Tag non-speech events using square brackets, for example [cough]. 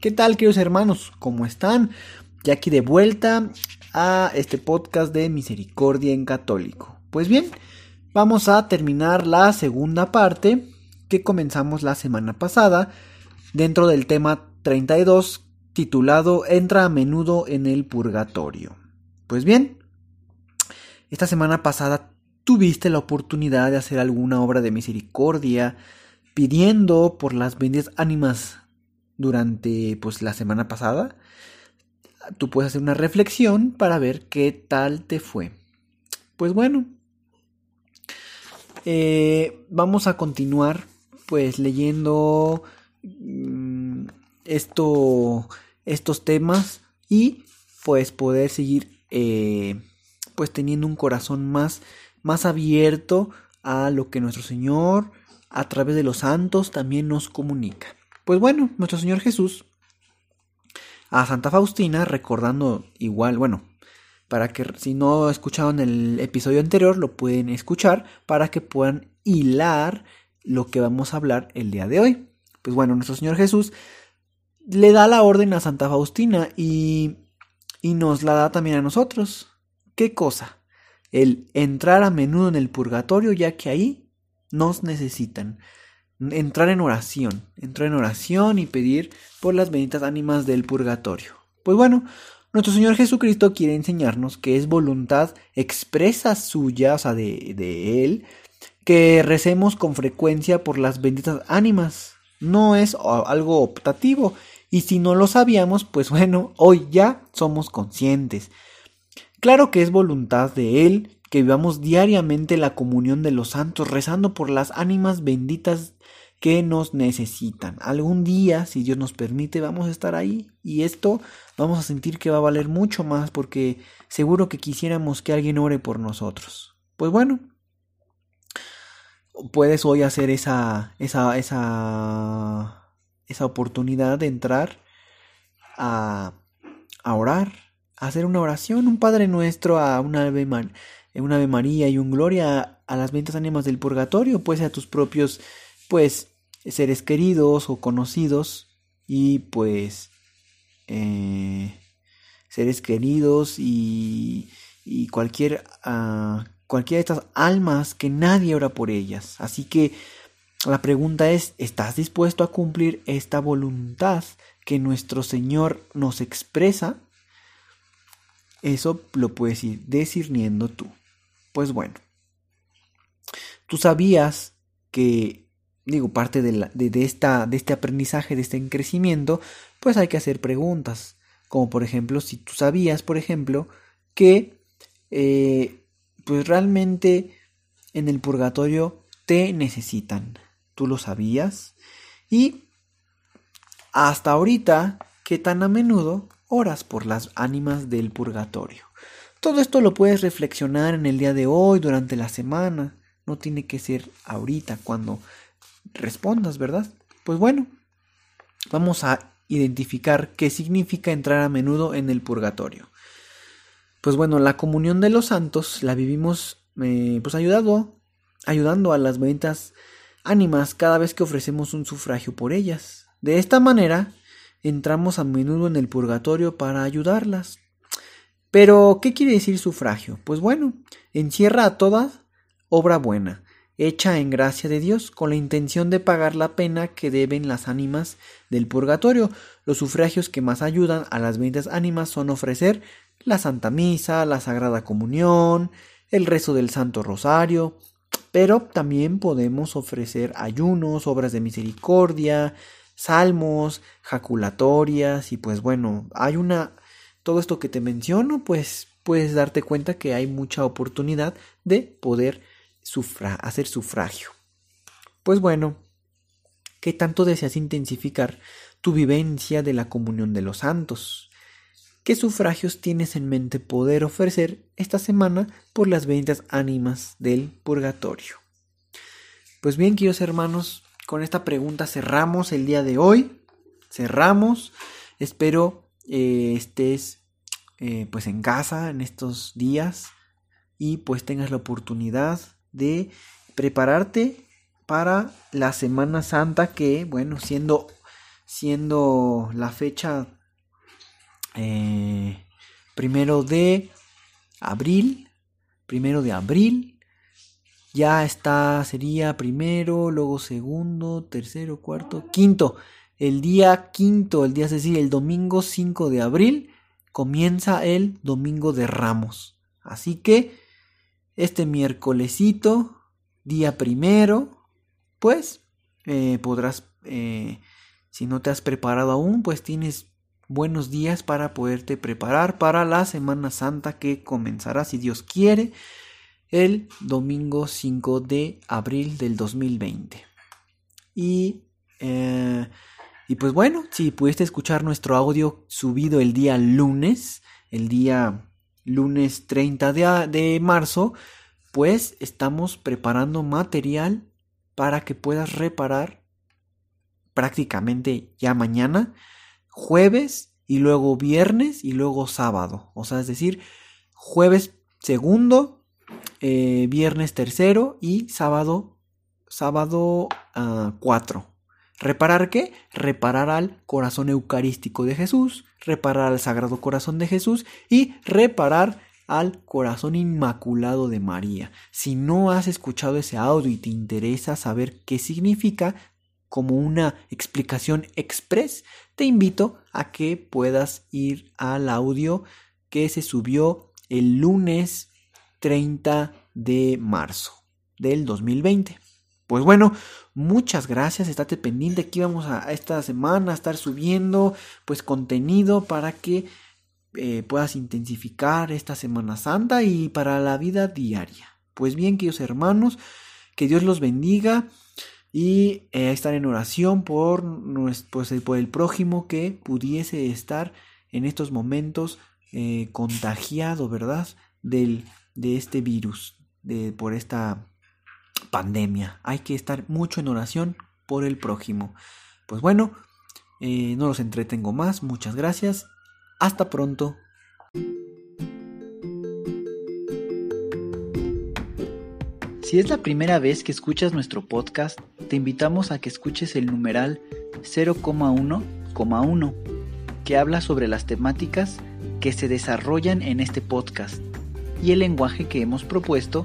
¿Qué tal, queridos hermanos? ¿Cómo están? Ya aquí de vuelta a este podcast de Misericordia en Católico. Pues bien, vamos a terminar la segunda parte que comenzamos la semana pasada dentro del tema 32 titulado Entra a menudo en el purgatorio. Pues bien, esta semana pasada tuviste la oportunidad de hacer alguna obra de misericordia pidiendo por las benditas ánimas durante pues la semana pasada, tú puedes hacer una reflexión para ver qué tal te fue. Pues bueno, eh, vamos a continuar pues leyendo mm, esto, estos temas y pues poder seguir eh, pues teniendo un corazón más, más abierto a lo que nuestro Señor a través de los santos también nos comunica. Pues bueno, nuestro Señor Jesús a Santa Faustina, recordando igual, bueno, para que si no escucharon el episodio anterior, lo pueden escuchar para que puedan hilar lo que vamos a hablar el día de hoy. Pues bueno, nuestro Señor Jesús le da la orden a Santa Faustina y, y nos la da también a nosotros. ¿Qué cosa? El entrar a menudo en el purgatorio ya que ahí nos necesitan entrar en oración, entrar en oración y pedir por las benditas ánimas del purgatorio. Pues bueno, nuestro Señor Jesucristo quiere enseñarnos que es voluntad expresa suya, o sea, de, de Él, que recemos con frecuencia por las benditas ánimas. No es algo optativo. Y si no lo sabíamos, pues [laughs] bueno, hoy ya somos conscientes. Claro que es voluntad de Él que vivamos diariamente la comunión de los santos, rezando por las ánimas benditas que nos necesitan. Algún día, si Dios nos permite, vamos a estar ahí y esto vamos a sentir que va a valer mucho más porque seguro que quisiéramos que alguien ore por nosotros. Pues bueno, puedes hoy hacer esa esa esa esa oportunidad de entrar a, a orar, a hacer una oración, un Padre Nuestro, a una Ave, una Ave María y un Gloria a las ventas ánimas del purgatorio, pues a tus propios pues seres queridos o conocidos y pues eh, seres queridos y, y cualquier uh, cualquiera de estas almas que nadie ora por ellas así que la pregunta es ¿estás dispuesto a cumplir esta voluntad que nuestro Señor nos expresa? Eso lo puedes ir discerniendo tú. Pues bueno, tú sabías que digo, parte de, de, esta, de este aprendizaje, de este crecimiento, pues hay que hacer preguntas. Como por ejemplo, si tú sabías, por ejemplo, que eh, pues realmente en el purgatorio te necesitan. ¿Tú lo sabías? Y hasta ahorita, ¿qué tan a menudo oras por las ánimas del purgatorio? Todo esto lo puedes reflexionar en el día de hoy, durante la semana. No tiene que ser ahorita, cuando respondas, ¿verdad? Pues bueno, vamos a identificar qué significa entrar a menudo en el purgatorio. Pues bueno, la comunión de los santos la vivimos eh, pues ayudando a las benditas ánimas cada vez que ofrecemos un sufragio por ellas. De esta manera, entramos a menudo en el purgatorio para ayudarlas. Pero, ¿qué quiere decir sufragio? Pues bueno, encierra a toda obra buena, hecha en gracia de Dios, con la intención de pagar la pena que deben las ánimas del purgatorio. Los sufragios que más ayudan a las benditas ánimas son ofrecer la Santa Misa, la Sagrada Comunión, el rezo del Santo Rosario, pero también podemos ofrecer ayunos, obras de misericordia, salmos, jaculatorias y pues bueno, hay una todo esto que te menciono, pues puedes darte cuenta que hay mucha oportunidad de poder hacer sufragio. Pues bueno, ¿Qué tanto deseas intensificar tu vivencia de la comunión de los santos? ¿Qué sufragios tienes en mente poder ofrecer esta semana por las benditas ánimas del purgatorio? Pues bien, queridos hermanos, con esta pregunta cerramos el día de hoy. Cerramos. Espero eh, estés eh, pues en casa en estos días y pues tengas la oportunidad de prepararte para la Semana Santa que bueno siendo siendo la fecha eh, primero de abril primero de abril ya está sería primero luego segundo tercero cuarto quinto el día quinto el día es decir el domingo 5 de abril comienza el domingo de ramos así que este miércolesito día primero pues eh, podrás eh, si no te has preparado aún pues tienes buenos días para poderte preparar para la Semana Santa que comenzará, si Dios quiere, el domingo 5 de abril del 2020. Y, eh, y pues bueno, si pudiste escuchar nuestro audio subido el día lunes, el día lunes 30 de, de marzo, pues estamos preparando material para que puedas reparar prácticamente ya mañana jueves y luego viernes y luego sábado. O sea, es decir, jueves segundo, eh, viernes tercero y sábado, sábado uh, cuatro. ¿Reparar qué? Reparar al corazón eucarístico de Jesús, reparar al Sagrado Corazón de Jesús y reparar al corazón inmaculado de María. Si no has escuchado ese audio y te interesa saber qué significa, como una explicación express, te invito a que puedas ir al audio que se subió el lunes 30 de marzo del 2020. Pues bueno, muchas gracias, estate pendiente, aquí vamos a esta semana a estar subiendo pues contenido para que eh, puedas intensificar esta Semana Santa y para la vida diaria. Pues bien, queridos hermanos, que Dios los bendiga y eh, estar en oración por, pues, por el prójimo que pudiese estar en estos momentos eh, contagiado, ¿verdad? Del, de este virus, de, por esta pandemia. Hay que estar mucho en oración por el prójimo. Pues bueno, eh, no los entretengo más. Muchas gracias. Hasta pronto. Si es la primera vez que escuchas nuestro podcast, te invitamos a que escuches el numeral 0,1,1, que habla sobre las temáticas que se desarrollan en este podcast y el lenguaje que hemos propuesto